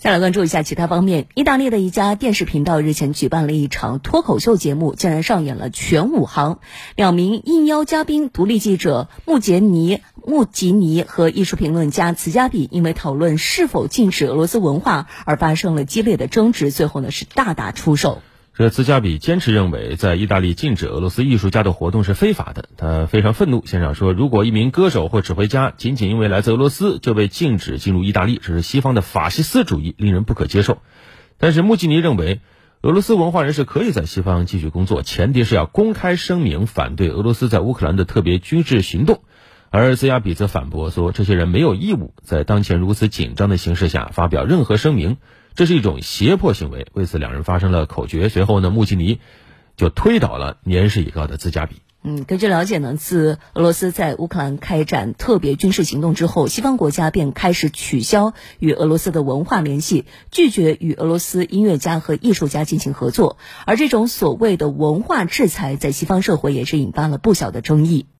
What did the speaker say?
再来关注一下其他方面，意大利的一家电视频道日前举办了一场脱口秀节目，竟然上演了全武行。两名应邀嘉宾，独立记者穆杰尼穆吉尼和艺术评论家茨加比，因为讨论是否禁止俄罗斯文化而发生了激烈的争执，最后呢是大打出手。这茨加比坚持认为，在意大利禁止俄罗斯艺术家的活动是非法的。他非常愤怒，现场说：“如果一名歌手或指挥家仅仅因为来自俄罗斯就被禁止进入意大利，这是西方的法西斯主义，令人不可接受。”但是穆吉尼认为，俄罗斯文化人士可以在西方继续工作，前提是要公开声明反对俄罗斯在乌克兰的特别军事行动。而兹亚比则反驳说，这些人没有义务在当前如此紧张的形势下发表任何声明。这是一种胁迫行为，为此两人发生了口角。随后呢，穆奇尼就推倒了年事已高的兹加比。嗯，根据了解呢，自俄罗斯在乌克兰开展特别军事行动之后，西方国家便开始取消与俄罗斯的文化联系，拒绝与俄罗斯音乐家和艺术家进行合作。而这种所谓的文化制裁，在西方社会也是引发了不小的争议。